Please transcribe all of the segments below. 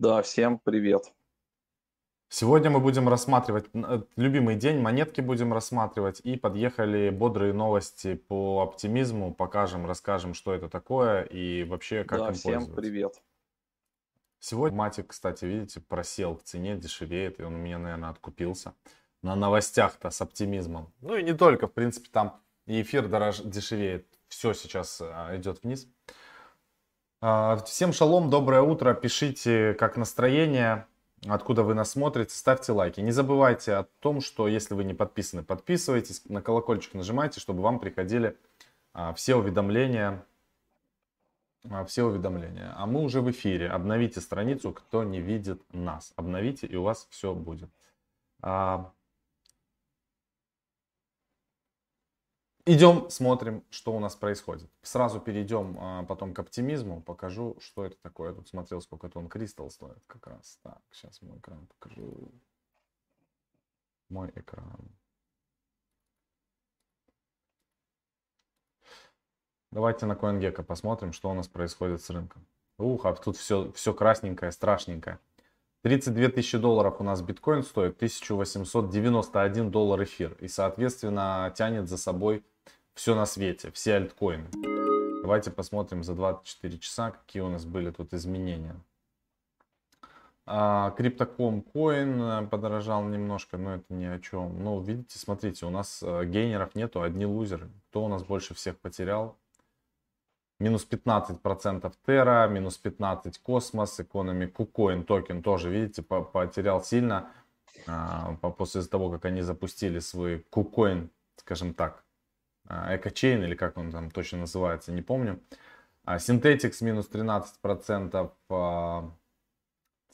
Да, всем привет. Сегодня мы будем рассматривать э, любимый день, монетки будем рассматривать и подъехали бодрые новости по оптимизму, покажем, расскажем, что это такое и вообще как да, им всем пользоваться. привет. Сегодня матик, кстати, видите, просел в цене, дешевеет, и он у меня, наверное, откупился на новостях-то с оптимизмом. Ну и не только, в принципе, там и эфир дорож... дешевеет, все сейчас а, идет вниз. А, всем шалом, доброе утро. Пишите, как настроение, откуда вы нас смотрите, ставьте лайки. Не забывайте о том, что если вы не подписаны, подписывайтесь, на колокольчик нажимайте, чтобы вам приходили а, все уведомления. А, все уведомления. А мы уже в эфире. Обновите страницу, кто не видит нас. Обновите, и у вас все будет. Идем, смотрим, что у нас происходит. Сразу перейдем а, потом к оптимизму. Покажу, что это такое. Я тут смотрел, сколько тон кристалл стоит как раз. Так, сейчас мой экран покажу. Мой экран. Давайте на CoinGecko посмотрим, что у нас происходит с рынком. Ух, а тут все, все красненькое, страшненькое. 32 тысячи долларов у нас биткоин стоит, 1891 доллар эфир. И, соответственно, тянет за собой все на свете, все альткоины. Давайте посмотрим за 24 часа, какие у нас были тут изменения. Crypto.com Coin э, подорожал немножко, но это ни о чем. Ну, видите, смотрите, у нас э, gainer ов нету, одни лузеры. Кто у нас больше всех потерял? Минус 15% Terra, минус 15 Космос, экономи KuCoin токен тоже, видите, потерял сильно а, после того, как они запустили свой KuCoin, скажем так, Экочейн или как он там точно называется, не помню. Synthetics минус 13%,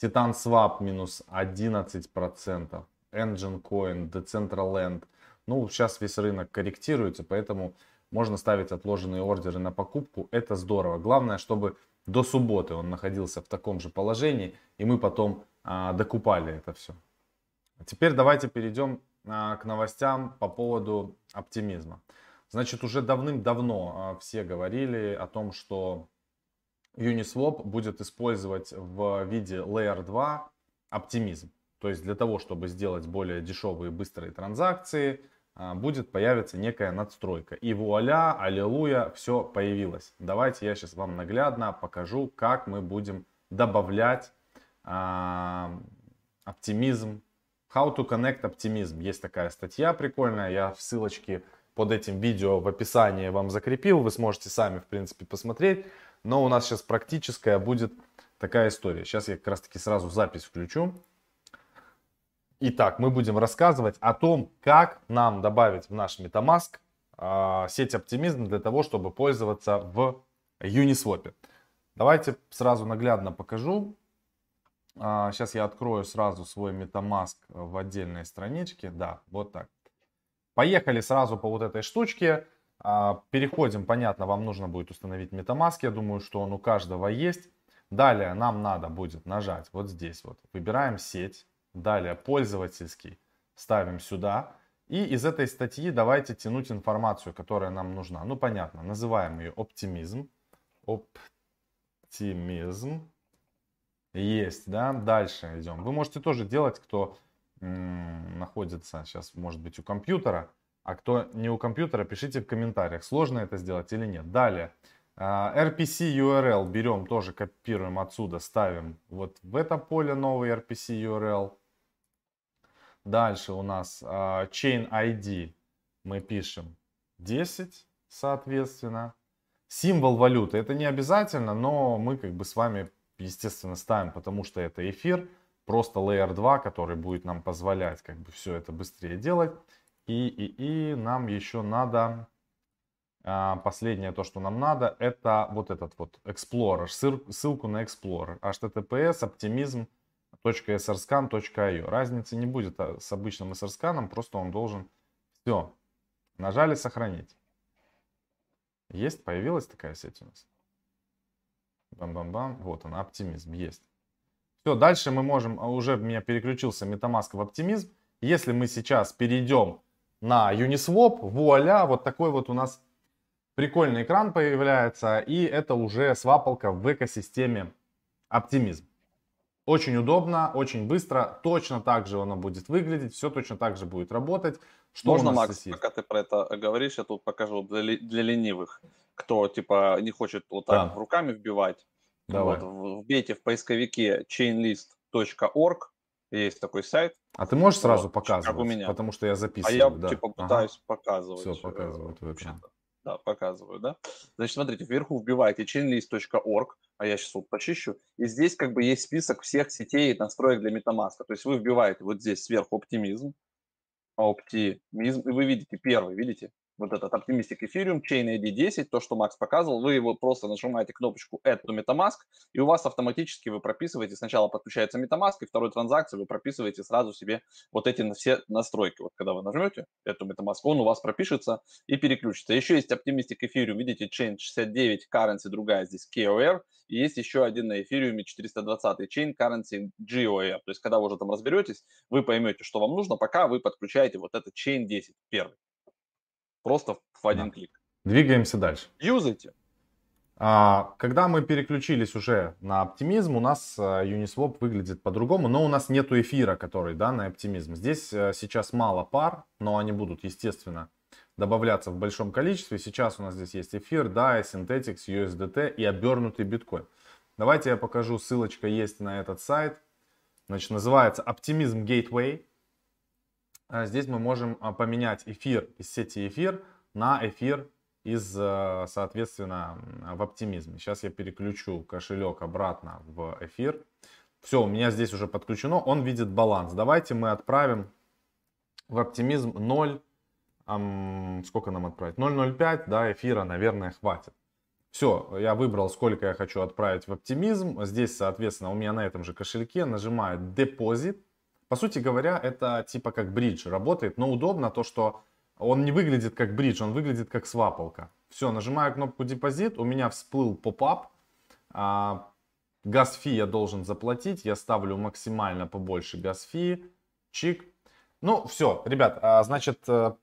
Titan Swap минус 11%, Engine Coin, Decentraland. Ну, сейчас весь рынок корректируется, поэтому можно ставить отложенные ордеры на покупку. Это здорово. Главное, чтобы до субботы он находился в таком же положении, и мы потом а, докупали это все. Теперь давайте перейдем а, к новостям по поводу оптимизма. Значит, уже давным-давно а, все говорили о том, что Uniswap будет использовать в виде Layer 2 оптимизм. То есть для того, чтобы сделать более дешевые быстрые транзакции, а, будет появиться некая надстройка. И вуаля, аллилуйя, все появилось. Давайте я сейчас вам наглядно покажу, как мы будем добавлять а, оптимизм. How to connect оптимизм. Есть такая статья прикольная, я в ссылочке под этим видео в описании вам закрепил. Вы сможете сами, в принципе, посмотреть. Но у нас сейчас практическая будет такая история. Сейчас я как раз таки сразу запись включу. Итак, мы будем рассказывать о том, как нам добавить в наш MetaMask э, сеть оптимизм для того, чтобы пользоваться в Uniswap. Давайте сразу наглядно покажу. Э, сейчас я открою сразу свой MetaMask в отдельной страничке. Да, вот так. Поехали сразу по вот этой штучке. А, переходим, понятно, вам нужно будет установить MetaMask. Я думаю, что он у каждого есть. Далее нам надо будет нажать вот здесь вот. Выбираем сеть. Далее пользовательский ставим сюда. И из этой статьи давайте тянуть информацию, которая нам нужна. Ну, понятно, называем ее оптимизм. Оптимизм. Есть, да. Дальше идем. Вы можете тоже делать, кто находится сейчас, может быть, у компьютера. А кто не у компьютера, пишите в комментариях, сложно это сделать или нет. Далее, а, RPC URL берем, тоже копируем отсюда, ставим вот в это поле новый RPC URL. Дальше у нас а, Chain ID мы пишем 10, соответственно. Символ валюты, это не обязательно, но мы как бы с вами, естественно, ставим, потому что это эфир просто Layer 2, который будет нам позволять как бы все это быстрее делать. И, и, и нам еще надо, а, последнее то, что нам надо, это вот этот вот Explorer, ссылку на Explorer, https optimism.srscan.io. Разницы не будет а, с обычным srscan, просто он должен, все, нажали сохранить. Есть, появилась такая сеть у нас. Бам-бам-бам, вот она, оптимизм, есть. Все, дальше мы можем, а, уже у меня переключился MetaMask в оптимизм. Если мы сейчас перейдем на Uniswap, вуаля, вот такой вот у нас прикольный экран появляется. И это уже свапалка в экосистеме оптимизм. Очень удобно, очень быстро, точно так же оно будет выглядеть, все точно так же будет работать. Что Можно, Макс, есть? пока ты про это говоришь, я тут покажу для, для ленивых, кто типа не хочет вот так да. руками вбивать. Давай. Вот, вбейте в поисковике chainlist.org, есть такой сайт. А ты можешь сразу вот, показывать? Как у меня. Потому что я записываю. А я да. типа пытаюсь ага. показывать. Все, показывают в экран. Да, показываю, да. Значит, смотрите, вверху вбиваете chainlist.org, а я сейчас вот почищу, и здесь как бы есть список всех сетей и настроек для MetaMask. То есть вы вбиваете вот здесь сверху оптимизм, оптимизм, и вы видите первый, видите? Вот этот Optimistic Ethereum, Chain ID 10, то, что Макс показывал, вы его просто нажимаете кнопочку Add to MetaMask, и у вас автоматически вы прописываете, сначала подключается MetaMask, и второй транзакции вы прописываете сразу себе вот эти все настройки. Вот когда вы нажмете эту MetaMask, он у вас пропишется и переключится. Еще есть Optimistic Ethereum, видите, Chain 69, currency другая здесь KOR, и есть еще один на Ethereum 420 Chain Currency GOR. То есть, когда вы уже там разберетесь, вы поймете, что вам нужно, пока вы подключаете вот этот Chain 10 первый. Просто в один да. клик. Двигаемся дальше. Юзайте. А, когда мы переключились уже на оптимизм, у нас а, Uniswap выглядит по-другому, но у нас нету эфира, который да, на оптимизм. Здесь а, сейчас мало пар, но они будут, естественно, добавляться в большом количестве. Сейчас у нас здесь есть эфир, DAI, Synthetics, USDT и обернутый биткоин. Давайте я покажу, ссылочка есть на этот сайт. Значит, называется Optimism Gateway. А здесь мы можем а, поменять эфир из сети эфир на эфир из, э, соответственно, в оптимизме. Сейчас я переключу кошелек обратно в эфир. Все, у меня здесь уже подключено, он видит баланс. Давайте мы отправим в оптимизм 0, эм, сколько нам отправить? 0,05, да, эфира, наверное, хватит. Все, я выбрал, сколько я хочу отправить в оптимизм. Здесь, соответственно, у меня на этом же кошельке нажимаю депозит. По сути говоря, это типа как bridge работает, но удобно то, что он не выглядит как bridge, он выглядит как свапалка. Все, нажимаю кнопку депозит, у меня всплыл pop-up. А, gas fee я должен заплатить, я ставлю максимально побольше gas fee. Чик. Ну, все, ребят, а, значит, э,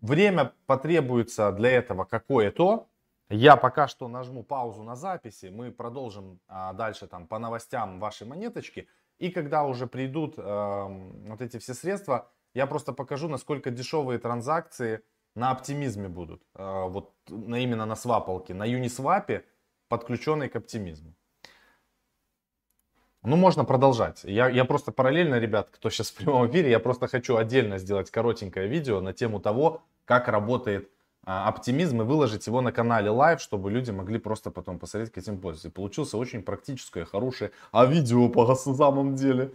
время потребуется для этого какое-то. Я пока что нажму паузу на записи, мы продолжим а, дальше там по новостям вашей монеточки. И когда уже придут э, вот эти все средства, я просто покажу, насколько дешевые транзакции на оптимизме будут. Э, вот на, именно на свапалке, на Uniswap, подключенной к оптимизму. Ну, можно продолжать. Я, я просто параллельно, ребят, кто сейчас в прямом эфире, я просто хочу отдельно сделать коротенькое видео на тему того, как работает оптимизм и выложить его на канале live, чтобы люди могли просто потом посмотреть, как этим пользоваться. И получился очень практическое, хорошее, а видео по самом деле.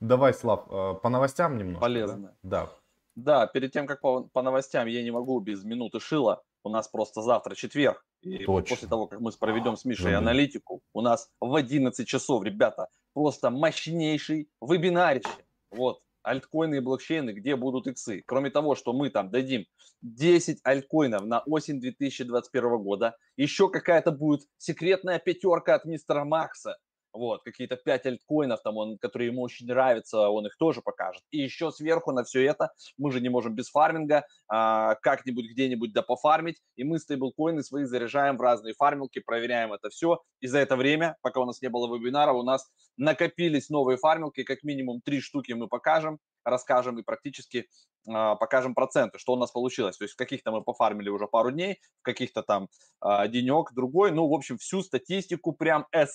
Давай, Слав, а, по новостям немного. Полезно. Да. Да, перед тем, как по, по новостям, я не могу без минуты shill а. У нас просто завтра четверг. И Точно. после того, как мы проведем с Мишей Забыл. аналитику, у нас в 11 часов, ребята, просто мощнейший вебинарище. Вот, альткоины и блокчейны, где будут иксы. Кроме того, что мы там дадим 10 альткоинов на осень 2021 года, еще какая-то будет секретная пятерка от мистера Макса, вот, какие-то 5 альткоинов, там, он, которые ему очень нравятся, он их тоже покажет. И еще сверху на все это, мы же не можем без фарминга, а, как-нибудь где-нибудь да пофармить, и мы стейблкоины свои заряжаем в разные фармилки, проверяем это все. И за это время, пока у нас не было вебинара, у нас накопились новые фармилки, как минимум три штуки мы покажем, расскажем и практически э, покажем проценты, что у нас получилось. То есть в каких-то мы пофармили уже пару дней, в каких-то там э, денек, другой. Ну, в общем, всю статистику прям as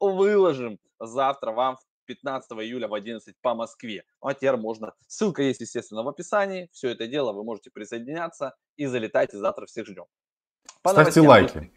выложим завтра вам 15 июля в 11 по Москве. Ну, а теперь можно. Ссылка есть, естественно, в описании. Все это дело вы можете присоединяться и залетайте. Завтра всех ждем. По Ставьте лайки.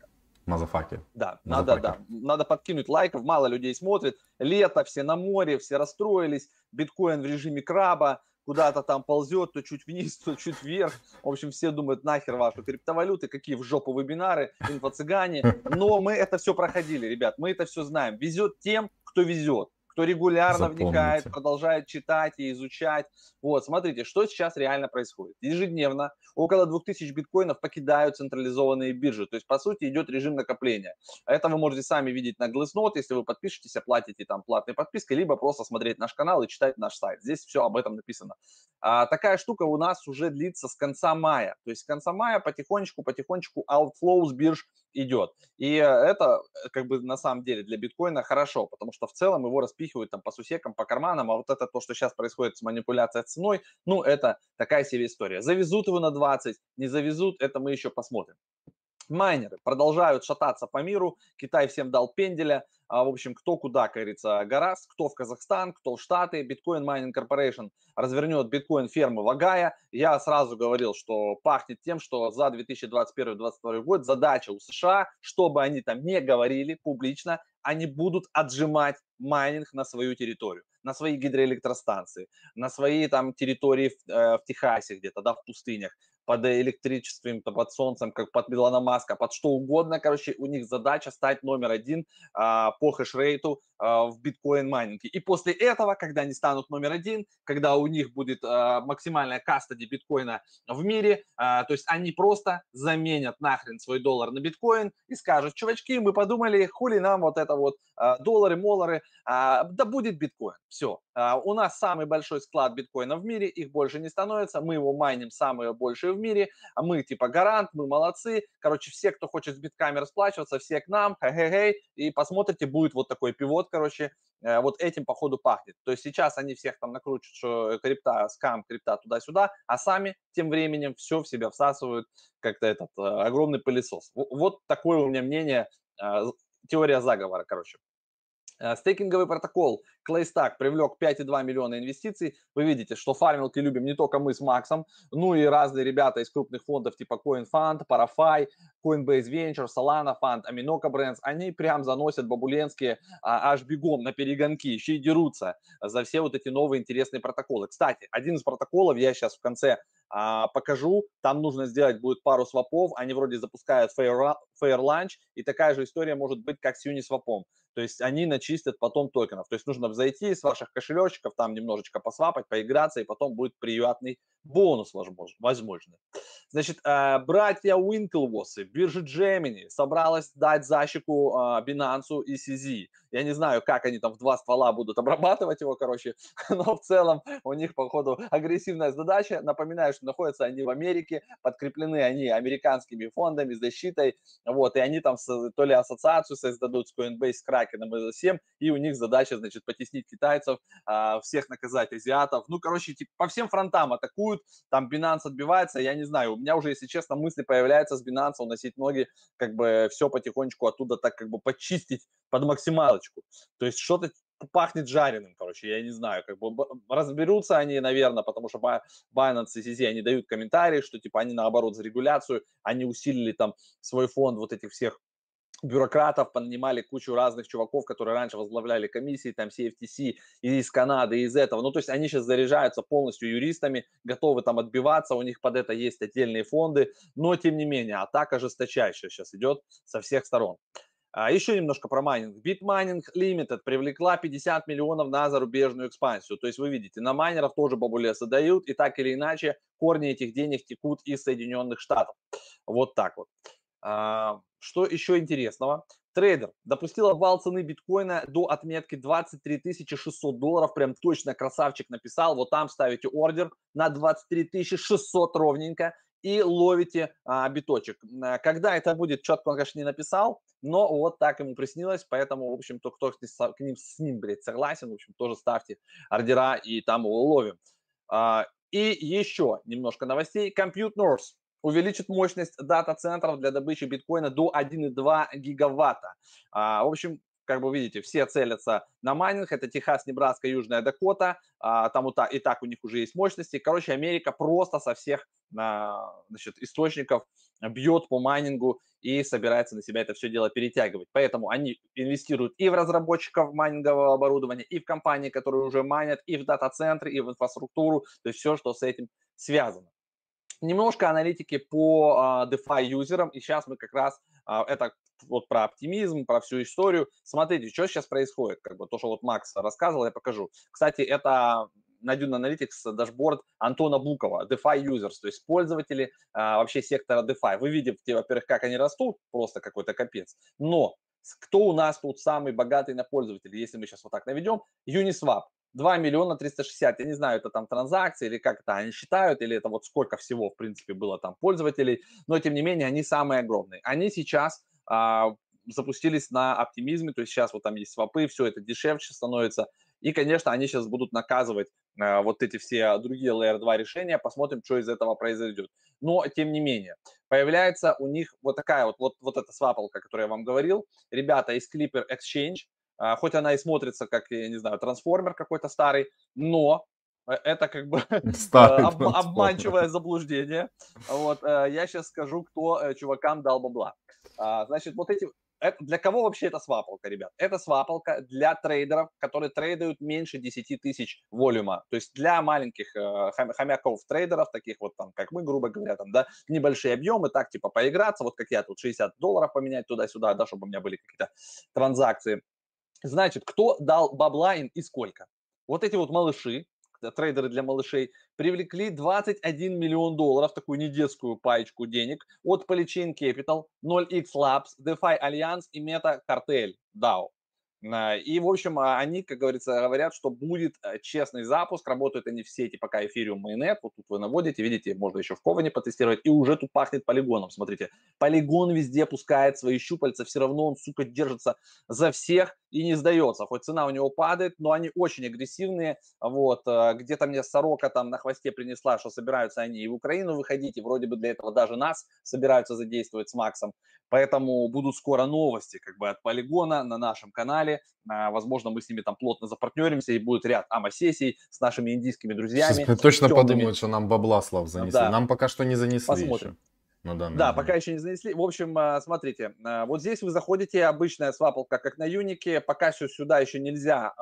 Мазафаки. Да, надо, да. Надо подкинуть лайков. Мало людей смотрит. Лето, все на море, все расстроились. Биткоин в режиме краба куда-то там ползет, то чуть вниз, то чуть вверх. В общем, все думают, нахер ваши криптовалюты, какие в жопу вебинары, инфо-цыгане. Но мы это все проходили, ребят, мы это все знаем. Везет тем, кто везет кто регулярно Запомните. вникает, продолжает читать и изучать. Вот, смотрите, что сейчас реально происходит. Ежедневно около 2000 биткоинов покидают централизованные биржи. То есть, по сути, идет режим накопления. Это вы можете сами видеть на Glassnode, если вы подпишетесь, оплатите там платной подпиской, либо просто смотреть наш канал и читать наш сайт. Здесь все об этом написано. А, такая штука у нас уже длится с конца мая. То есть с конца мая потихонечку-потихонечку outflow с бирж идет. И это как бы на самом деле для биткоина хорошо, потому что в целом его распихивают там по сусекам, по карманам, а вот это то, что сейчас происходит с манипуляцией ценой, ну, это такая себе история. Завезут его на 20, не завезут, это мы еще посмотрим. Майнеры продолжают шататься по миру. Китай всем дал пенделя. А, в общем, кто куда, как говорится, гораст, кто в Казахстан, кто в Штаты. Bitcoin Mining Corporation развернет биткоин фермы в Огайо. Я сразу говорил, что пахнет тем, что за 2021-2022 год задача у США, чтобы они там не говорили публично, они будут отжимать майнинг на свою территорию, на свои гидроэлектростанции, на свои там территории в, э, в Техасе где-то, да, в пустынях под электричеством, под солнцем, как под Илона Маска, под что угодно. Короче, у них задача стать номер один а, по хешрейту а, в биткоин майнинге. И после этого, когда они станут номер один, когда у них будет а, максимальная custody биткоина в мире, а, то есть они просто заменят нахрен свой доллар на биткоин и скажут, чувачки, мы подумали, хули нам вот это вот а, доллары, моллары, а, да будет биткоин. Все. А, у нас самый большой склад биткоина в мире, их больше не становится, мы его майним самые большие в мире, а мы типа гарант, мы молодцы. Короче, все, кто хочет с битками расплачиваться, все к нам, хе-хе-хей, и посмотрите, будет вот такой пивот, короче, э, вот этим походу пахнет. То есть сейчас они всех там накручивают, что крипта, скам, крипта туда-сюда, а сами тем временем все в себя всасывают, как-то этот э, огромный пылесос. Вот такое у меня мнение, э, теория заговора, короче. Э, стейкинговый протокол ClayStack привлек 5,2 миллиона инвестиций. Вы видите, что фармилки любим не только мы с Максом, ну и разные ребята из крупных фондов типа CoinFund, Parafy, Coinbase Venture, Solana Fund, Aminoca Brands. Они прям заносят бабуленские а, аж бегом на перегонки, еще и дерутся за все вот эти новые интересные протоколы. Кстати, один из протоколов я сейчас в конце а, покажу. Там нужно сделать будет пару свопов. Они вроде запускают Fair, Fair Lunch, и такая же история может быть, как с Uniswap. То есть они начистят потом токенов. То есть нужно зайти с ваших кошелечков, там немножечко посвапать, поиграться, и потом будет приятный бонус возможно. Значит, э, братья Уинклвосы, биржа Gemini собралась дать защику э, Binance и CZ. Я не знаю, как они там в два ствола будут обрабатывать его, короче, но в целом у них, походу, агрессивная задача. Напоминаю, что находятся они в Америке, подкреплены они американскими фондами, защитой, вот, и они там то ли ассоциацию создадут с Coinbase, с Kraken и всем, и у них задача, значит, потеснить китайцев, э, всех наказать азиатов. Ну, короче, типа, по всем фронтам атакуют, там Binance отбивается, я не знаю, у меня уже, если честно, мысли появляются с Binance уносить ноги, как бы все потихонечку оттуда так как бы почистить под максималочку. То есть что-то пахнет жареным, короче, я не знаю, как бы разберутся они, наверное, потому что Binance и CZ, они дают комментарии, что типа они наоборот за регуляцию, они усилили там свой фонд вот этих всех бюрократов, понанимали кучу разных чуваков, которые раньше возглавляли комиссии, там, CFTC, из Канады, из этого. Ну, то есть они сейчас заряжаются полностью юристами, готовы там отбиваться, у них под это есть отдельные фонды, но, тем не менее, атака жесточайшая сейчас идет со всех сторон. А еще немножко про майнинг. Bitmining Limited привлекла 50 миллионов на зарубежную экспансию. То есть вы видите, на майнеров тоже бабулесы дают, и так или иначе корни этих денег текут из Соединенных Штатов. Вот так вот. А, что еще интересного? Трейдер допустил обвал цены биткоина до отметки 23 600 долларов. Прям точно красавчик написал. Вот там ставите ордер на 23 600 ровненько и ловите а, биточек. Когда это будет, четко он, конечно, не написал, но вот так ему приснилось, поэтому, в общем-то, кто к ним, с ним, блядь, согласен, в общем, тоже ставьте ордера и там его ловим. А, и еще немножко новостей. Compute North увеличит мощность дата-центров для добычи биткоина до 1,2 гигаватта. А, в общем, как вы видите, все целятся на майнинг. Это Техас, Небраска, Южная Дакота. А, там и так, и так у них уже есть мощности. Короче, Америка просто со всех а, значит, источников бьет по майнингу и собирается на себя это все дело перетягивать. Поэтому они инвестируют и в разработчиков майнингового оборудования, и в компании, которые уже майнят, и в дата-центры, и в инфраструктуру, то есть все, что с этим связано немножко аналитики по uh, DeFi юзерам, и сейчас мы как раз uh, это вот про оптимизм, про всю историю. Смотрите, что сейчас происходит, как бы то, что вот Макс рассказывал, я покажу. Кстати, это на Dune Analytics дашборд Антона Букова, DeFi users, то есть пользователи а, вообще сектора DeFi. Вы видите, во-первых, как они растут, просто какой-то капец. Но кто у нас тут самый богатый на пользователей, если мы сейчас вот так наведем? Uniswap. 2 миллиона 360, я не знаю, это там транзакции или как это они считают, или это вот сколько всего, в принципе, было там пользователей, но тем не менее они самые огромные. Они сейчас а, запустились на оптимизме, то есть сейчас вот там есть свопы, все это дешевче становится. И, конечно, они сейчас будут наказывать э, вот эти все другие Layer 2 решения, посмотрим, что из этого произойдет. Но, тем не менее, появляется у них вот такая вот, вот, вот эта свапалка, которую я вам говорил. Ребята из Clipper Exchange, хоть она и смотрится как, я не знаю, трансформер какой-то старый, но э, это как бы об, обманчивое заблуждение. Вот, я сейчас скажу, кто чувакам дал бабла. А, значит, вот эти для кого вообще это свапалка, ребят? Это свапалка для трейдеров, которые трейдают меньше 10 тысяч волюма. То есть для маленьких э, хомяков трейдеров, таких вот там, как мы, грубо говоря, там, да, небольшие объемы, так типа поиграться, вот как я тут 60 долларов поменять туда-сюда, да, чтобы у меня были какие-то транзакции. Значит, кто дал бабла им и сколько? Вот эти вот малыши, трейдеры для малышей, привлекли 21 миллион долларов, такую недетскую паечку денег от Polychain Capital, 0x Labs, DeFi Alliance и Meta Cartel DAO. А, и, в общем, а, они, как говорится, говорят, что будет э, честный запуск. Работают они в сети пока Ethereum Mainnet. Вот тут вы наводите, видите, можно еще в Коване потестировать. И уже тут пахнет полигоном. Смотрите, полигон везде пускает свои щупальца. Все равно он, сука, держится за всех и не сдается. Хоть цена у него падает, но они очень агрессивные. Вот, э, где-то мне сорока там на хвосте принесла, что собираются они и в Украину выходить. И вроде бы для этого даже нас собираются задействовать с Максом. Поэтому будут скоро новости как бы от полигона на нашем канале. А, возможно, мы с ними там плотно запартнеримся и будет ряд АМА-сессий с нашими индийскими друзьями. Сейчас точно темными. подумают, что нам бабла, Слав, занесли. Да. Нам пока что не занесли Посмотрим. Еще. Ну, да, да, пока еще не занесли. В общем, а, смотрите, а, вот здесь вы заходите, обычная свапалка, как на Юнике. Пока что сюда еще нельзя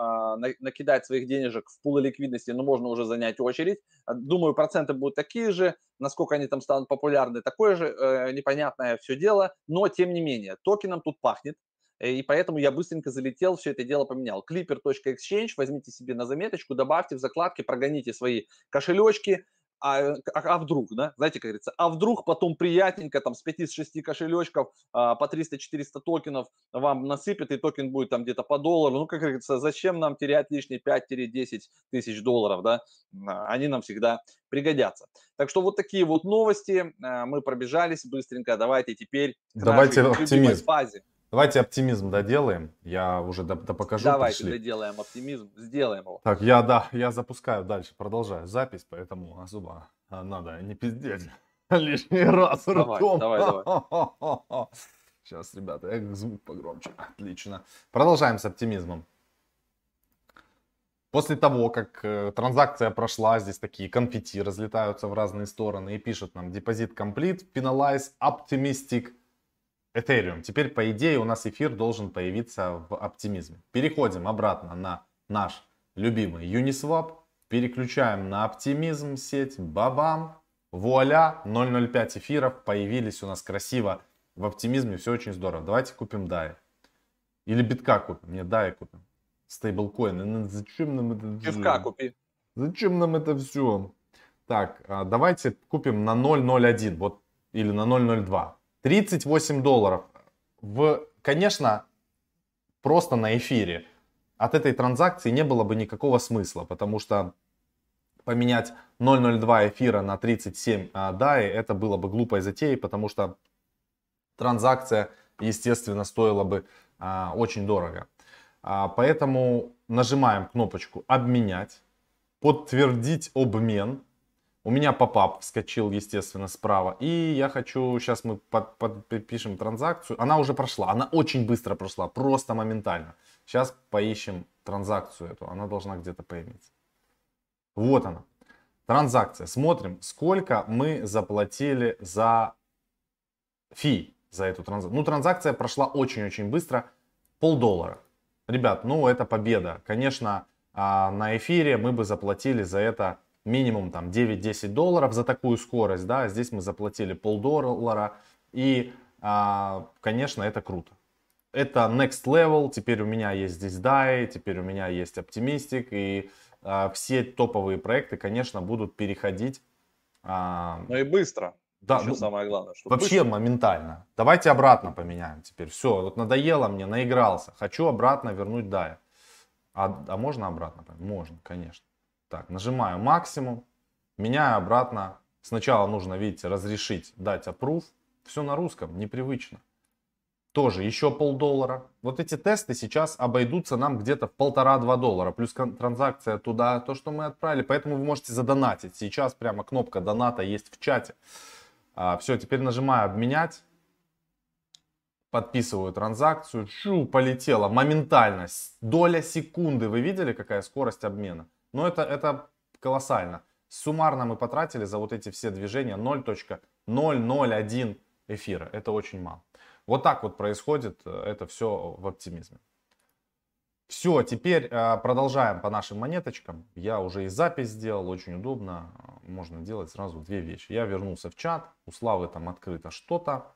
накидать своих денежек в пулы ликвидности, но можно уже занять очередь. Думаю, проценты будут такие же. Насколько они там станут популярны, такое же э, непонятное все дело. Но, тем не менее, токеном тут пахнет. Э, и поэтому я быстренько залетел, все это дело поменял. Clipper.exchange, возьмите себе на заметочку, добавьте в закладки, прогоните свои кошелечки, а, а, а вдруг, да, знаете, как говорится, а вдруг потом приятненько там с 5-6 кошелечков а, по 300-400 токенов вам насыпят, и токен будет там где-то по доллару, ну, как говорится, зачем нам терять лишние 5-10 тысяч долларов, да, а, они нам всегда пригодятся. Так что вот такие вот новости, а, мы пробежались быстренько, давайте теперь давайте оптимизм. фазе. Давайте оптимизм доделаем. Я уже до покажу. Давайте пришли. доделаем оптимизм, сделаем его. Так, я да, я запускаю дальше, продолжаю запись, поэтому особо а, надо не пиздеть лишний раз давай, ртом. Давай, давай. Сейчас, ребята, я звук погромче. Отлично. Продолжаем с оптимизмом. После того, как э, транзакция прошла, здесь такие конфетти разлетаются в разные стороны и пишут нам депозит complete, finalize, optimistic, Ethereum. Теперь, по идее, у нас эфир должен появиться в оптимизме. Переходим обратно на наш любимый Uniswap. Переключаем на оптимизм сеть. Бабам. Вуаля, 0.05 эфиров появились у нас красиво в оптимизме. Все очень здорово. Давайте купим DAI. Или битка купим. Нет, DAI купим. Стейблкоин. Ну, зачем нам это? Битка купи. Зачем нам это все? Так, а, давайте купим на 0.01. Вот, или на 0.02. 38 долларов. В, конечно, просто на эфире от этой транзакции не было бы никакого смысла, потому что поменять 0.02 эфира на 37 а, DAI, это было бы глупой затеей, потому что транзакция, естественно, стоила бы а, очень дорого. А, поэтому нажимаем кнопочку «Обменять», «Подтвердить обмен», у меня попап вскочил, естественно, справа. И я хочу, сейчас мы под, подпишем транзакцию. Она уже прошла, она очень быстро прошла, просто моментально. Сейчас поищем транзакцию эту, она должна где-то появиться. Вот она, транзакция. Смотрим, сколько мы заплатили за фи, за эту транзакцию. Ну, транзакция прошла очень-очень быстро, полдоллара. Ребят, ну, это победа. Конечно, а, на эфире мы бы заплатили за это минимум там 9-10 долларов за такую скорость, да, здесь мы заплатили полдоллара, и, а, конечно, это круто. Это next level, теперь у меня есть здесь DAI, теперь у меня есть Optimistic, и а, все топовые проекты, конечно, будут переходить. А, ну и быстро. Да, ну, самое главное. Что вообще быстро. моментально. Давайте обратно поменяем теперь. Все, вот надоело мне, наигрался. Хочу обратно вернуть DAI. А, а можно обратно? Можно, конечно. Так, нажимаю максимум, меняю обратно. Сначала нужно, видите, разрешить, дать approve. Все на русском, непривычно. тоже еще полдоллара. Вот эти тесты сейчас обойдутся нам где-то в полтора-два доллара. Плюс транзакция туда, то, что мы отправили. Поэтому вы можете задонатить. Сейчас прямо кнопка доната есть в чате. А, все, теперь нажимаю обменять. Подписываю транзакцию. Шу, полетела моментально. Доля секунды. Вы видели, какая скорость обмена? Ну, это, это колоссально. Суммарно мы потратили за вот эти все движения 0.001 эфира. Это очень мало. Вот так вот происходит э, это все в оптимизме. Все, теперь э, продолжаем по нашим монеточкам. Я уже и запись сделал, очень удобно. Можно делать сразу две вещи. Я вернулся в чат, у Славы там открыто что-то.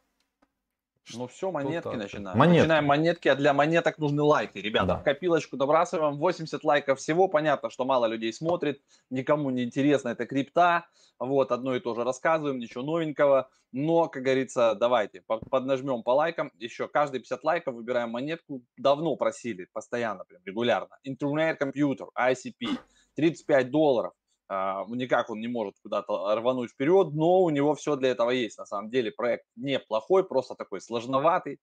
Ну все, монетки начинаем. Монетки. Начинаем монетки, а для монеток нужны лайки. Ребята, да. в копилочку добрасываем. 80 лайков всего. Понятно, что мало людей смотрит. Никому не интересно это крипта. Вот, одно и то же рассказываем, ничего новенького. Но, как говорится, давайте поднажмем по лайкам. Еще каждые 50 лайков выбираем монетку. Давно просили, постоянно, прям регулярно. Интернет компьютер, ICP. 35 долларов. А, никак он не может куда-то рвануть вперед, но у него все для этого есть. На самом деле проект неплохой, просто такой сложноватый.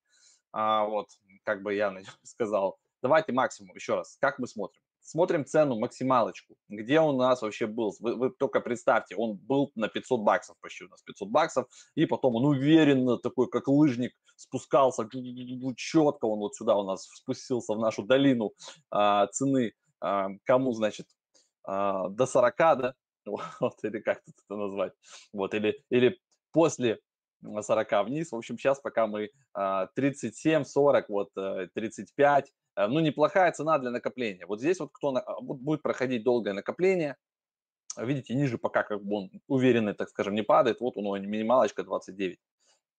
А, вот, как бы я сказал. Давайте максимум еще раз. Как мы смотрим? Смотрим цену максималочку. Где у нас вообще был? Вы, вы только представьте, он был на 500 баксов почти у нас 500 баксов. И потом он уверенно такой, как лыжник, спускался четко. Он вот сюда у нас спустился в нашу долину а, цены. А, кому, значит, а, до 40, да, вот, или как тут это назвать, вот, или, или после 40 вниз, в общем, сейчас пока мы 37, а, 40, вот, 35, э, э, ну, неплохая цена для накопления. Вот здесь вот кто а, будет проходить долгое накопление, видите, ниже пока как бы он уверенный, так скажем, не падает, вот у него минималочка 29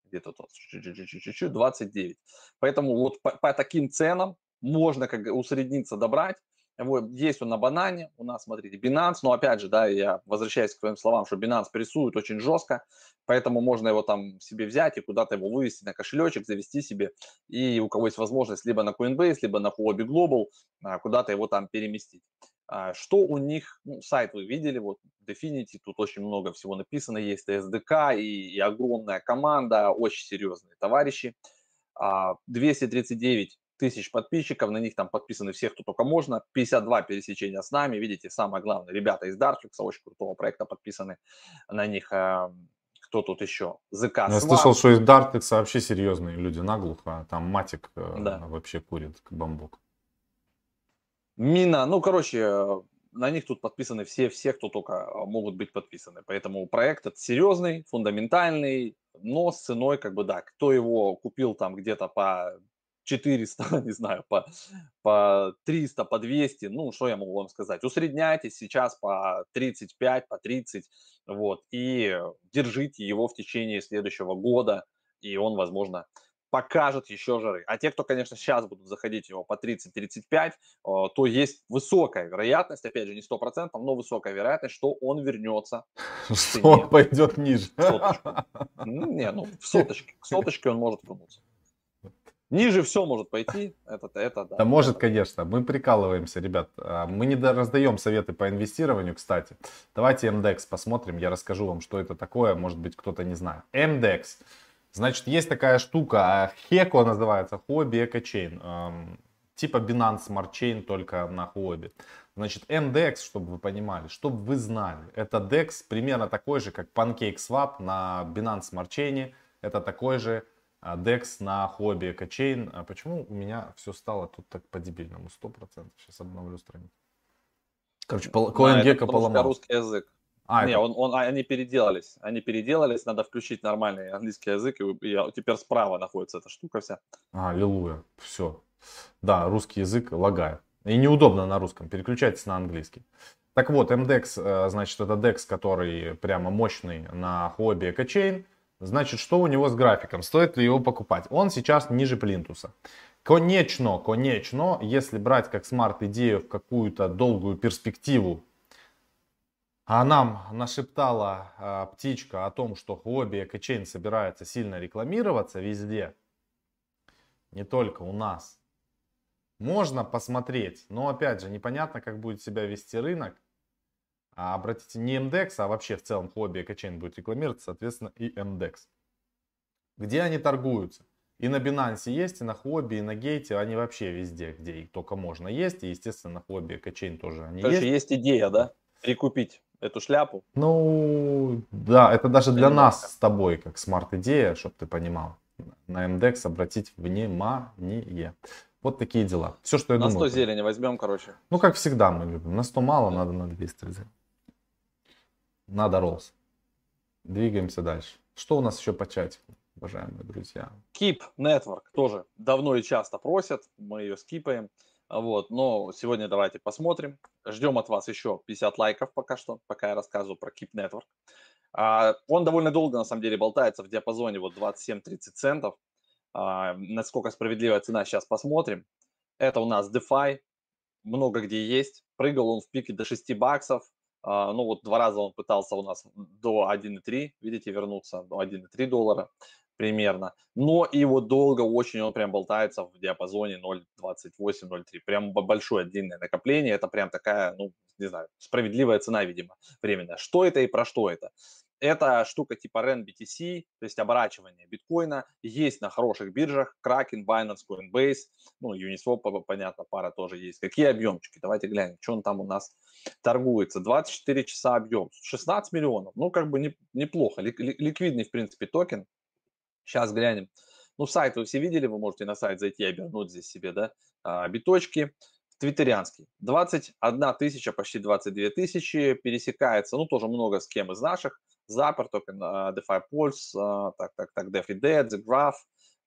где-то тут чуть-чуть 29. Поэтому вот по, по таким ценам можно как усредниться, добрать. Вот, есть он на банане, у нас, смотрите, Binance, но опять же, да, я возвращаюсь к твоим словам, что Binance прессует очень жестко, поэтому можно его там себе взять и куда-то его вывести на кошелечек, завести себе, и у кого есть возможность либо на Coinbase, либо на Huobi Global, а, куда-то его там переместить. А, что у них, ну, сайт вы видели, вот Definity, тут очень много всего написано, есть SDK и, и огромная команда, очень серьезные товарищи. 239 а, тысяч подписчиков, на них там подписаны все, кто только можно, 52 пересечения с нами, видите, самое главное, ребята из Darflix, очень крутого проекта подписаны на них, эм, кто тут еще? ЗК Я слышал, что из Darflix вообще серьезные люди наглухо, а там Матик э, да. вообще курит бамбук. Мина, ну, короче, на них тут подписаны все, все, кто только могут быть подписаны. Поэтому проект этот серьезный, фундаментальный, но с ценой, как бы, да, кто его купил там где-то по 400, не знаю, по, по 300, по 200, ну, что я могу вам сказать, усредняйте сейчас по 35, по 30, вот, и держите его в течение следующего года, и он, возможно, покажет еще жары. А те, кто, конечно, сейчас будут заходить его по 30-35, то есть высокая вероятность, опять же, не 100%, но высокая вероятность, что он вернется. Что он пойдет ниже. Не, ну, в соточке. К соточке он может вернуться. Ниже все может пойти, это, это да. Да может, конечно. Мы прикалываемся, ребят. А, мы не раздаем советы по инвестированию, кстати. Давайте MDEX посмотрим, я расскажу вам, что это такое, может быть, кто-то не знает. MDEX. Значит, есть такая штука, HECO называется, Huobi Eco Chain. Типа Binance Smart Chain, только на Huobi. Значит, MDEX, чтобы вы понимали, чтобы вы знали, это DEX примерно такой же, как PancakeSwap на Binance Smart Chain. Это такой же DEX на хобби Качейн. А почему у меня все стало тут так по-дебильному? Сто процентов. Сейчас обновлю страницу. Короче, CoinGecko поломал. русский язык. А, не, это... он, он, они переделались. Они переделались, надо включить нормальный английский язык, и, и теперь справа находится эта штука вся. А, аллилуйя. Все. Да, русский язык лагает. И неудобно на русском. Переключайтесь на английский. Так вот, MDEX, э, значит, это DEX, который прямо мощный на хобби Экочейн. Значит, что у него с графиком? Стоит ли его покупать? Он сейчас ниже плинтуса. Конечно, конечно, если брать как смарт-идею в какую-то долгую перспективу, а нам нашептала а, птичка о том, что Huobi Экочейн собирается сильно рекламироваться везде, не только у нас. Можно посмотреть, но опять же непонятно, как будет себя вести рынок. А обратите, не MDEX, а вообще в целом хобби экочейн будет рекламироваться, соответственно, и MDEX. Где они торгуются? И на Binance есть, и на Хобби, и на Гейте, они вообще везде, где их только можно есть. И, естественно, на Хобби, Качейн тоже они Короче, есть. есть идея, да? Прикупить эту шляпу. Ну, да, это даже для нас с тобой, как смарт-идея, чтобы ты понимал. На MDEX обратить внимание. Вот такие дела. Все, что я на думаю. На 100 зелени возьмем, короче. Ну, как всегда мы любим. На 100 мало, надо на 200 взять. Надо роллс. Двигаемся дальше. Что у нас еще по чатику, уважаемые друзья? Keep Network тоже давно и часто просят. Мы ее скипаем. Вот, но сегодня давайте посмотрим. Ждем от вас еще 50 лайков пока что, пока я рассказываю про Keep Network. А, он довольно долго, на самом деле, болтается в диапазоне вот 27-30 центов. А, насколько справедливая цена, сейчас посмотрим. Это у нас DeFi, много где есть. Прыгал он в пике до 6 баксов. А, ну вот два раза он пытался у нас до 1,3, видите, вернуться до 1,3 доллара примерно. Но и вот долго очень он прям болтается в диапазоне 0.28-0.3. Прям большое длинное накопление. Это прям такая, ну, не знаю, справедливая цена, видимо, временная. Что это и про что это? Это штука типа REN BTC, то есть оборачивание биткоина, есть на хороших биржах, Kraken, Binance, Coinbase, ну, Uniswap, понятно, пара тоже есть. Какие объемчики? Давайте глянем, что он там у нас торгуется. 24 часа объем, 16 миллионов, ну, как бы не, неплохо, ликвидный, в принципе, токен, Сейчас глянем. Ну, сайт вы все видели, вы можете на сайт зайти и обернуть здесь себе, да, а, биточки. Твиттерианский. 21 тысяча, почти 22 тысячи пересекается, ну, тоже много с кем из наших. Zapper, токен э, DeFi Pulse, э, так, так, так, DeFi Dad, The Graph,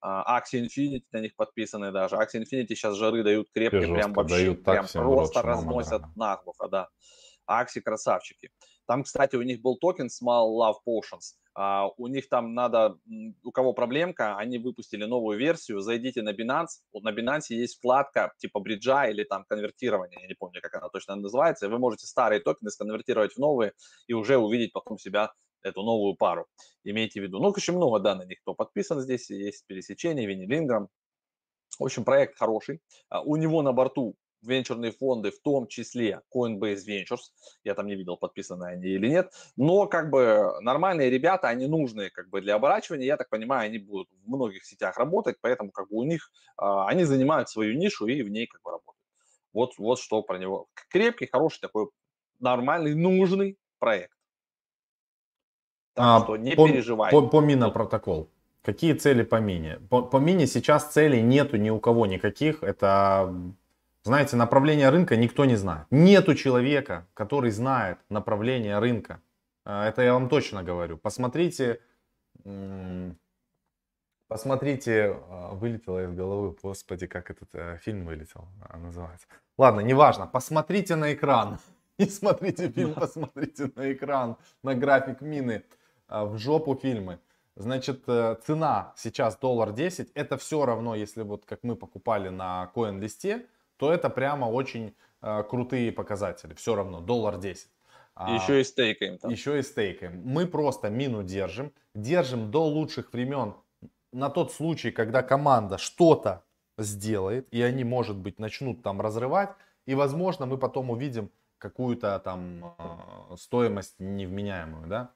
uh, Axie Infinity на них подписаны даже. Axie Infinity сейчас жары дают крепкие, прям вообще, дают прям просто разносят наглухо, да. Axie красавчики. Там, кстати, у них был токен Small Love Potions. Uh, у них там надо, у кого проблемка, они выпустили новую версию, зайдите на Binance, вот на Binance есть вкладка типа бриджа или там конвертирование, я не помню, как она точно называется, и вы можете старые токены сконвертировать в новые и уже увидеть потом себя эту новую пару. Имейте в виду. Ну, очень много, да, на них кто подписан здесь, есть пересечение, Винни. В общем, проект хороший. Uh, у него на борту венчурные фонды, в том числе Coinbase Ventures, я там не видел, подписаны они или нет, но как бы нормальные ребята, они нужны как бы для оборачивания, я так понимаю, они будут в многих сетях работать, поэтому как бы у них, а, они занимают свою нишу и в ней как бы работают. Вот, вот что про него. Крепкий, хороший такой, нормальный, нужный проект. Так а, что не по, переживай. По, по Минопротокол. Какие цели по мини? По, по мини сейчас целей нету ни у кого никаких. Это знаете, направление рынка никто не знает. Нету человека, который знает направление рынка. А, это я вам точно говорю. Посмотрите, посмотрите, а, вылетело из головы, господи, как этот э, фильм вылетел, а, называется. Ладно, неважно, посмотрите на экран. Не смотрите фильм, посмотрите на экран, на график мины, в жопу фильмы. Значит, э, цена сейчас доллар 10, это все равно, если вот как мы покупали на коин листе, то это прямо очень э, крутые показатели. Все равно, доллар 10. А, еще и стейкаем. Там. Еще и стейкаем. Мы просто мину держим. Держим до лучших времен на тот случай, когда команда что-то сделает, и они, может быть, начнут там разрывать, и, возможно, мы потом увидим какую-то там э, стоимость невменяемую, да.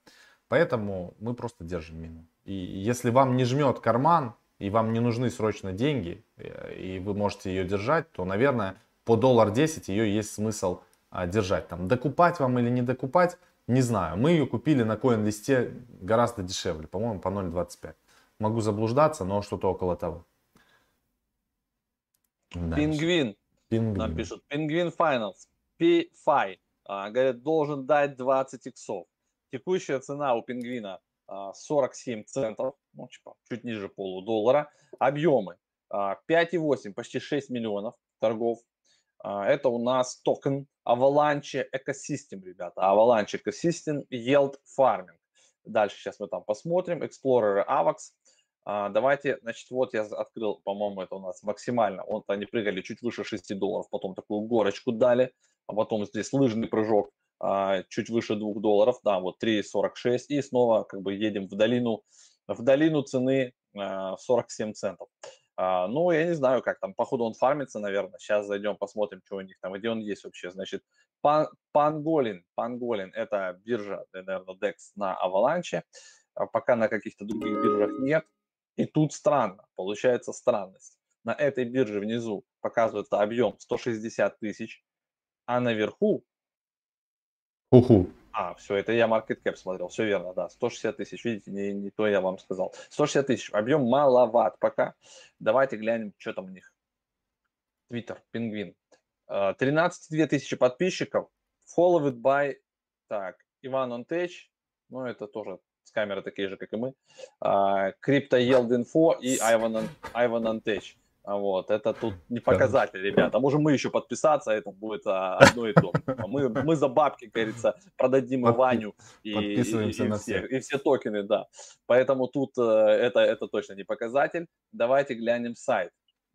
Поэтому мы просто держим мину. И если вам не жмет карман, и вам не нужны срочно деньги, э, и вы можете ее держать, то, наверное, по доллар 10 ее есть смысл а, держать. Там, докупать вам или не докупать, не знаю. Мы ее купили на коин-листе гораздо дешевле, по-моему, по 0.25. Могу заблуждаться, но что-то около того. Пингвин. Пингвин. Нам пишут. Пингвин Finance. P5. А, говорят, должен дать 20 иксов. Текущая цена у пингвина 47 а, центов, ну, типа, чуть ниже полудоллара. Объемы 5,8, а, почти 6 миллионов торгов. А, это у нас токен Avalanche Ecosystem, ребята. Avalanche Ecosystem Yield Farming. Дальше сейчас мы там посмотрим. Explorer AVAX. Давайте, значит, вот я открыл, по-моему, это у нас максимально. Вот они прыгали чуть выше 6 долларов, потом такую горочку дали, а потом здесь лыжный прыжок чуть выше 2 долларов, да, вот 3,46, и снова как бы едем в долину, в долину цены 47 а, центов. А, ну, я не знаю, как там, походу он фармится, наверное. Сейчас зайдем, посмотрим, что у них там, где он есть вообще. Значит, Пан, Панголин, Панголин – это биржа, наверное, DEX на Аваланче. Пока на каких-то других биржах нет. И тут странно, получается странность. На этой бирже внизу показывается объем 160 тысяч, а наверху... Уху. А, все, это я market cap смотрел, все верно, да, 160 тысяч, видите, не, не то я вам сказал. 160 тысяч, объем маловат пока. Давайте глянем, что там у них. Твиттер, пингвин. 13 тысячи подписчиков, followed by, так, Иван Онтеч, ну это тоже с камеры такие же, как и мы, Crypto Yield Info и Ivan Antech. Вот, это тут не показатель, ребята. Можем мы еще подписаться, это будет а, одно и то. Мы, мы за бабки, как говорится, продадим Подпи- Ваню и, и, и, на всех, и все токены, да. Поэтому тут э, это, это точно не показатель. Давайте глянем сайт.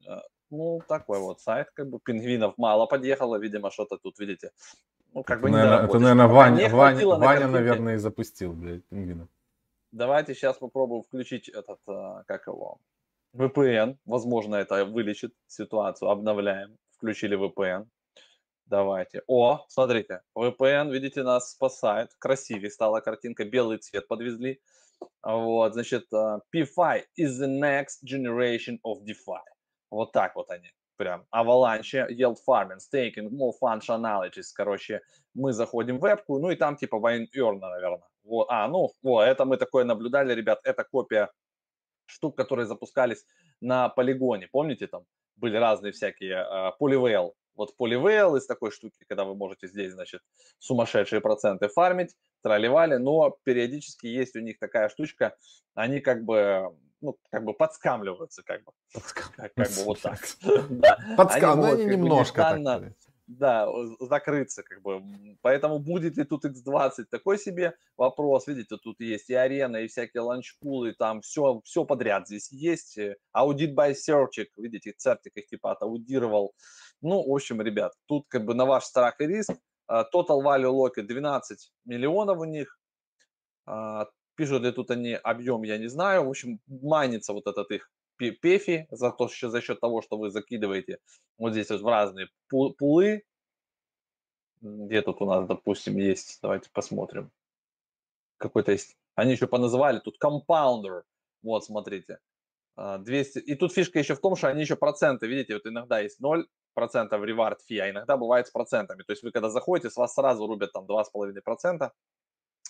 Э, ну, такой вот сайт, как бы пингвинов мало подъехало, видимо, что-то тут, видите, ну, как это, бы наверное, это, наверное, Ваня, Ваня, Ваня наверное, и запустил, блядь, пингвинов. Давайте сейчас попробуем включить этот, э, как его, VPN, возможно, это вылечит ситуацию. Обновляем. Включили VPN. Давайте. О, смотрите, VPN, видите, нас спасает. Красивее стала картинка, белый цвет подвезли. Вот, значит, э, P5 is the next generation of DeFi. Вот так вот они прям. Avalanche, Yield Farming, Staking, More Functionalities. Короче, мы заходим в вебку, ну и там типа Wine Earn, наверное. Вот, а, ну, вот, это мы такое наблюдали, ребят. Это копия штук, которые запускались на полигоне. Помните, там были разные всякие uh, Polyvale. Вот Polyvale из такой штуки, когда вы можете здесь, значит, сумасшедшие проценты фармить, тролливали, но периодически есть у них такая штучка, они как бы ну, как бы подскамливаются, как бы. Как, как бы вот так. Подскамливаются немножко так да, закрыться, как бы. Поэтому будет ли тут X20 такой себе вопрос. Видите, тут есть и арена, и всякие ланчпулы, там все, все подряд здесь есть. Аудит by Search, видите, цертик их типа аудировал. Ну, в общем, ребят, тут как бы на ваш страх и риск. А, total Value Lock 12 миллионов у них. А, пишут ли тут они объем, я не знаю. В общем, майнится вот этот их пефи за, то, что, за счет того, что вы закидываете вот здесь вот в разные пулы. Где тут у нас, допустим, есть, давайте посмотрим. Какой-то есть. Они еще поназывали тут компаундер. Вот, смотрите. 200. А, И тут фишка еще в том, что они еще проценты, видите, вот иногда есть 0 процентов reward fee, а иногда бывает с процентами. То есть вы когда заходите, с вас сразу рубят там 2,5 процента.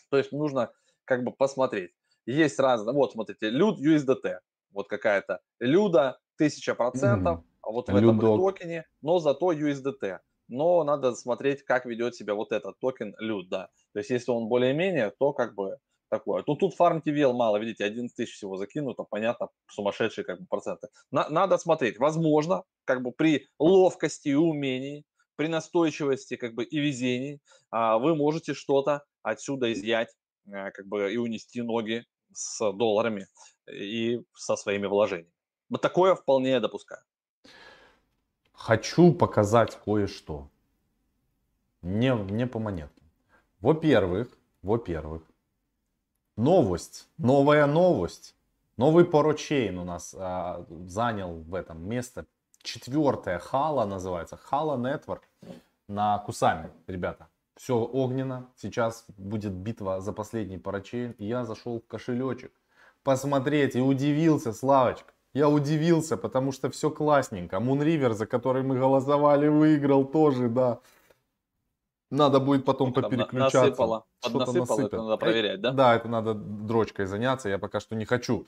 То есть нужно как бы посмотреть. Есть разные, вот смотрите, люд USDT вот какая-то люда, тысяча процентов, mm-hmm. а вот в этом токене, но зато USDT. Но надо смотреть, как ведет себя вот этот токен люд, да. То есть, если он более-менее, то как бы такое. Ну, тут фарм TVL мало, видите, 11 тысяч всего закинуто, понятно, сумасшедшие как бы проценты. На, надо смотреть. Возможно, как бы при ловкости и умении, при настойчивости как бы и везении а, вы можете что-то отсюда изъять а, как бы и унести ноги с долларами и со своими вложениями. Вот такое вполне допускаю. Хочу показать кое-что. Не, не по монеткам. Во-первых, во-первых, новость, новая новость. Новый порочейн у нас а, занял в этом место. Четвертая Хала называется. Хала Network на Кусами, ребята. Все огненно. Сейчас будет битва за последний парачейн. И я зашел в кошелечек посмотреть и удивился, Славочка. Я удивился, потому что все классненько. Мунривер, за который мы голосовали, выиграл тоже, да. Надо будет потом Там попереключаться. Насыпало. Поднасыпало, это надо проверять, да? Да, это надо дрочкой заняться, я пока что не хочу.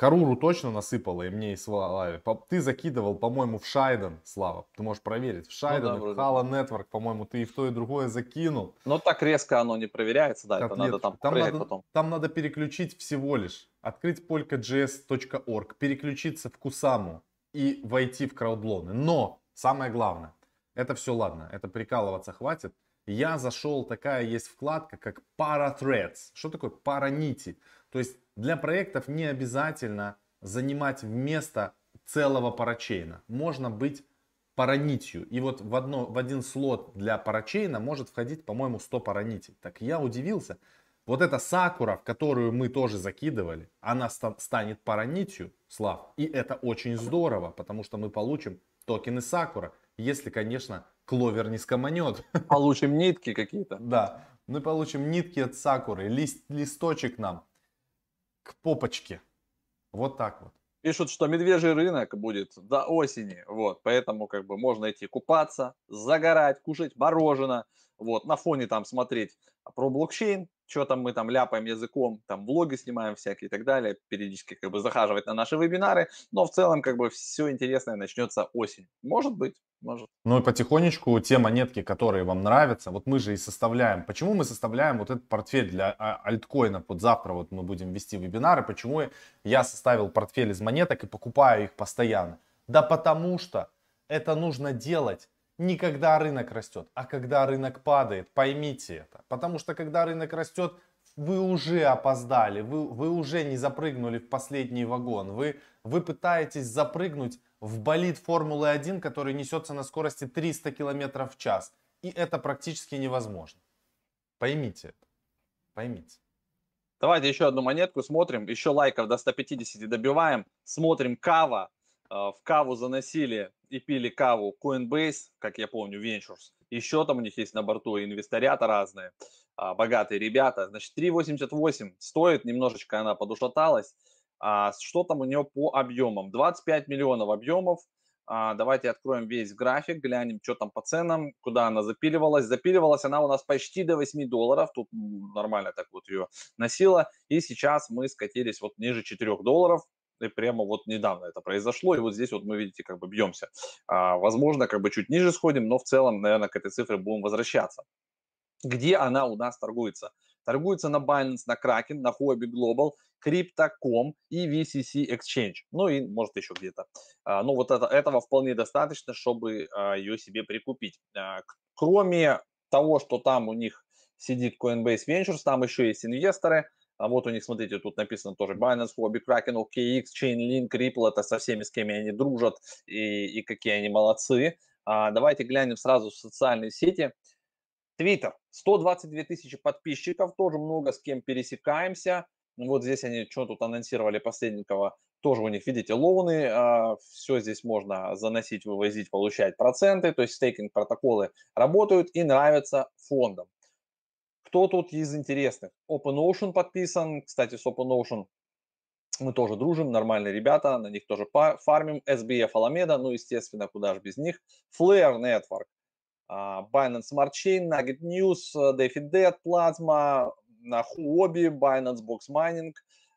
Каруру точно насыпала, и мне и Славе. Ты закидывал, по-моему, в Шайден, Слава. Ты можешь проверить. В Шайден, ну, да, в Хала Network, по-моему, ты и в то, и другое закинул. Но так резко оно не проверяется, да, Котлет. это надо там, там надо, потом. Там надо переключить всего лишь. Открыть polkajs.org, переключиться в Кусаму и войти в краудлоны. Но, самое главное, это все ладно, это прикалываться хватит. Я зашел, такая есть вкладка, как Parathreads. Что такое паранити? То есть для проектов не обязательно занимать место целого парачейна. Можно быть паранитью. И вот в, одно, в один слот для парачейна может входить, по-моему, 100 паранитий. Так я удивился. Вот эта сакура, в которую мы тоже закидывали, она ста- станет паранитью, Слав. И это очень здорово, потому что мы получим токены сакура. Если, конечно, кловер не скоманет. Получим нитки какие-то. Да, мы получим нитки от сакуры, лист, листочек нам к попочке. Вот так вот. Пишут, что медвежий рынок будет до осени, вот, поэтому как бы можно идти купаться, загорать, кушать мороженое, вот, на фоне там смотреть про блокчейн, что там мы там ляпаем языком, там блоги снимаем всякие и так далее, периодически как бы захаживать на наши вебинары, но в целом как бы все интересное начнется осень. Может быть, может. Ну и потихонечку те монетки, которые вам нравятся, вот мы же и составляем. Почему мы составляем вот этот портфель для а, альткоинов? Вот завтра вот мы будем вести вебинары. Почему я составил портфель из монеток и покупаю их постоянно? Да потому что это нужно делать не когда рынок растет, а когда рынок падает. Поймите это. Потому что когда рынок растет, вы уже опоздали, вы, вы уже не запрыгнули в последний вагон. Вы, вы пытаетесь запрыгнуть в болид Формулы-1, который несется на скорости 300 км в час. И это практически невозможно. Поймите это. Поймите. Давайте еще одну монетку смотрим. Еще лайков до 150 добиваем. Смотрим Кава. Э, в Каву заносили и пили каву Coinbase, как я помню, Ventures. Еще там у них есть на борту инвесторята разные, а, богатые ребята. Значит, 3,88 стоит, немножечко она подушаталась. А, что там у нее по объемам? 25 миллионов объемов. А, давайте откроем весь график, глянем, что там по ценам, куда она запиливалась. Запиливалась она у нас почти до 8 долларов, тут нормально так вот ее носила. И сейчас мы скатились вот ниже 4 долларов, и прямо вот недавно это произошло, и вот здесь вот мы, видите, как бы бьемся. А, возможно, как бы чуть ниже сходим, но в целом, наверное, к этой цифре будем возвращаться. Где она у нас торгуется? Торгуется на Binance, на Kraken, на Huobi Global, Crypto.com и VCC Exchange. Ну и может еще где-то. А, ну вот это, этого вполне достаточно, чтобы а, ее себе прикупить. А, кроме того, что там у них сидит Coinbase Ventures, там еще есть инвесторы – а вот у них, смотрите, тут написано тоже Binance, Huobi, Kraken, OKX, Chainlink, Ripple, это со всеми, с кем они дружат и, и какие они молодцы. А, давайте глянем сразу в социальные сети. Твиттер, 122 тысячи подписчиков, тоже много с кем пересекаемся. Вот здесь они что тут анонсировали последнего, тоже у них, видите, лоуны, а, все здесь можно заносить, вывозить, получать проценты, то есть стейкинг протоколы работают и нравятся фондам. Кто тут из интересных? OpenOcean подписан. Кстати, с OpenOcean мы тоже дружим, нормальные ребята, на них тоже фармим. SBF Alameda, ну, естественно, куда же без них. Flare Network, а, Binance Smart Chain, Nugget News, David Dead, Plasma, Huobi, Binance Box Mining,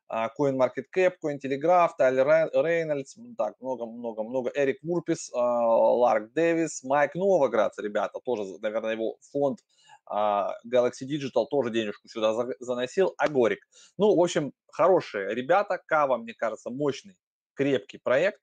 а, CoinMarketCap, CoinTelegraph, Тайлер Рейнольдс, так, много-много-много, Эрик Мурпис, Ларк Дэвис, Майк Новоградц, ребята, тоже, наверное, его фонд Galaxy Digital тоже денежку сюда заносил, Агорик. Ну, в общем, хорошие ребята. Кава, мне кажется, мощный, крепкий проект.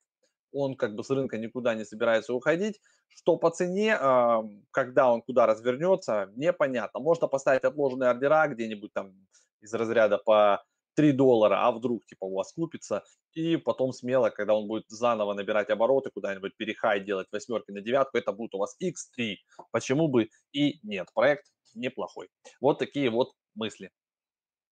Он как бы с рынка никуда не собирается уходить. Что по цене, а, когда он куда развернется, непонятно. Можно поставить отложенные ордера где-нибудь там из разряда по 3 доллара, а вдруг типа у вас купится, и потом смело, когда он будет заново набирать обороты, куда-нибудь перехай делать восьмерки на девятку, это будет у вас X3. Почему бы и нет? Проект неплохой. Вот такие вот мысли.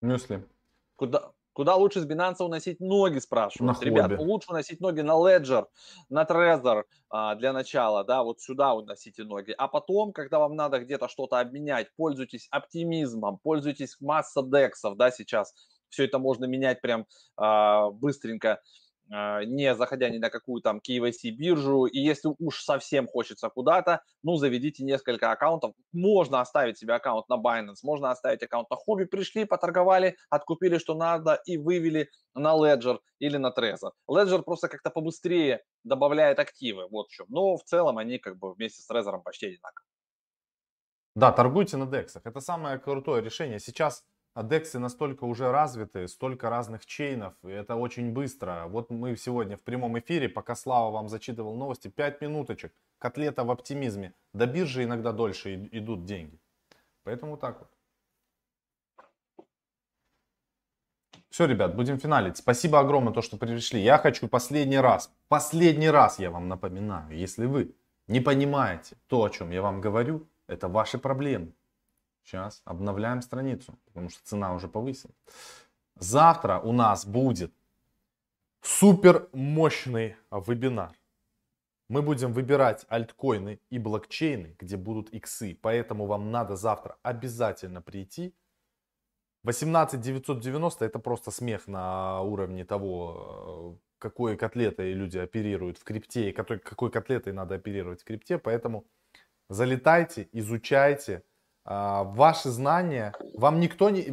Мысли. Куда, Куда лучше с Binance уносить ноги, спрашивают. На Ребят, хобби. лучше уносить ноги на Ledger, на Trezor а, для начала, да, вот сюда уносите ноги. А потом, когда вам надо где-то что-то обменять, пользуйтесь оптимизмом, пользуйтесь масса дексов, да, сейчас все это можно менять прям а, быстренько, а, не заходя ни на какую там KYC биржу. И если уж совсем хочется куда-то, ну, заведите несколько аккаунтов. Можно оставить себе аккаунт на Binance, можно оставить аккаунт на Хобби. Пришли, поторговали, откупили, что надо, и вывели на Ledger или на Trezor. Ledger просто как-то побыстрее добавляет активы, вот в чем. Но в целом они как бы вместе с Trezor почти одинаковые. Да, торгуйте на дексах. Это самое крутое решение. Сейчас а дексы настолько уже развиты, столько разных чейнов, и это очень быстро. Вот мы сегодня в прямом эфире, пока Слава вам зачитывал новости, 5 минуточек, котлета в оптимизме. До биржи иногда дольше идут деньги. Поэтому так вот. Все, ребят, будем финалить. Спасибо огромное, то, что пришли. Я хочу последний раз, последний раз я вам напоминаю, если вы не понимаете то, о чем я вам говорю, это ваши проблемы. Сейчас обновляем страницу, потому что цена уже повысилась. Завтра у нас будет супер мощный вебинар. Мы будем выбирать альткоины и блокчейны, где будут иксы. Поэтому вам надо завтра обязательно прийти. 18 990 это просто смех на уровне того, какой котлетой люди оперируют в крипте и какой, какой котлетой надо оперировать в крипте. Поэтому залетайте, изучайте, ваши знания, вам никто не...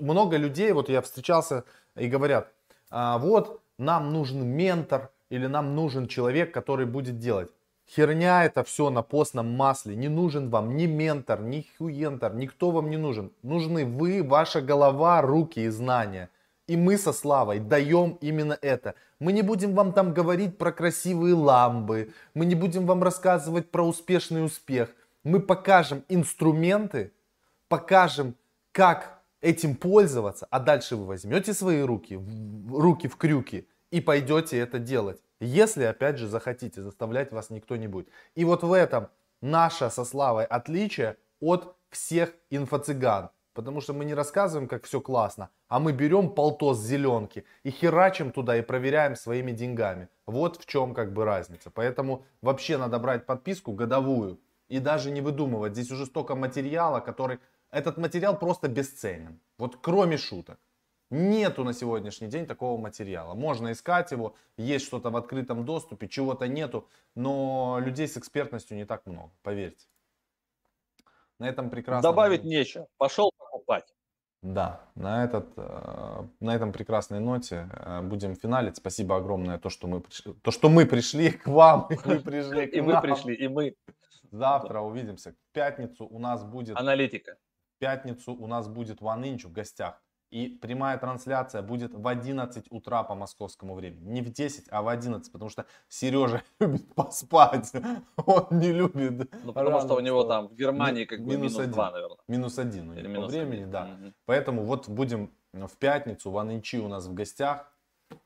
Много людей, вот я встречался и говорят, а, вот нам нужен ментор или нам нужен человек, который будет делать. Херня это все на постном масле. Не нужен вам ни ментор, ни хуентор, никто вам не нужен. Нужны вы, ваша голова, руки и знания. И мы со Славой даем именно это. Мы не будем вам там говорить про красивые ламбы. Мы не будем вам рассказывать про успешный успех. Мы покажем инструменты, покажем, как этим пользоваться, а дальше вы возьмете свои руки, руки в крюки и пойдете это делать. Если, опять же, захотите, заставлять вас никто не будет. И вот в этом наше со Славой отличие от всех инфо-цыган. Потому что мы не рассказываем, как все классно, а мы берем полтос зеленки и херачим туда и проверяем своими деньгами. Вот в чем как бы разница. Поэтому вообще надо брать подписку годовую и даже не выдумывать. Здесь уже столько материала, который... Этот материал просто бесценен. Вот кроме шуток. Нету на сегодняшний день такого материала. Можно искать его, есть что-то в открытом доступе, чего-то нету, но людей с экспертностью не так много, поверьте. На этом прекрасно. Добавить нечего. Пошел покупать. Да, на, этот, э, на этом прекрасной ноте э, будем финалить. Спасибо огромное, то, что мы пришли, то, что мы пришли к вам, и вы пришли к. И мы пришли, и мы. Завтра увидимся. В пятницу у нас будет... Аналитика. В пятницу у нас будет One Inch в гостях. И прямая трансляция будет в 11 утра по московскому времени. Не в 10, а в 11, потому что Сережа любит поспать. Он не любит. Ну, потому что у него там в Германии как бы минус, минус 2, наверное. Минус 1 у него минус по времени, 1. да. Угу. Поэтому вот будем в пятницу, в Аничи у нас в гостях.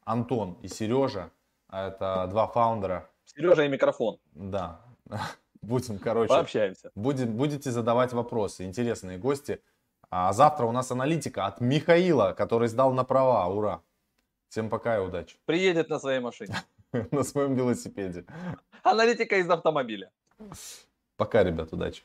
Антон и Сережа. Это два фаундера. Сережа и микрофон. Да. Будем, короче. Пообщаемся. Будем, будете задавать вопросы. Интересные гости. А завтра у нас аналитика от Михаила, который сдал на права. Ура! Всем пока и удачи. Приедет на своей машине. На своем велосипеде. Аналитика из автомобиля. Пока, ребят, удачи.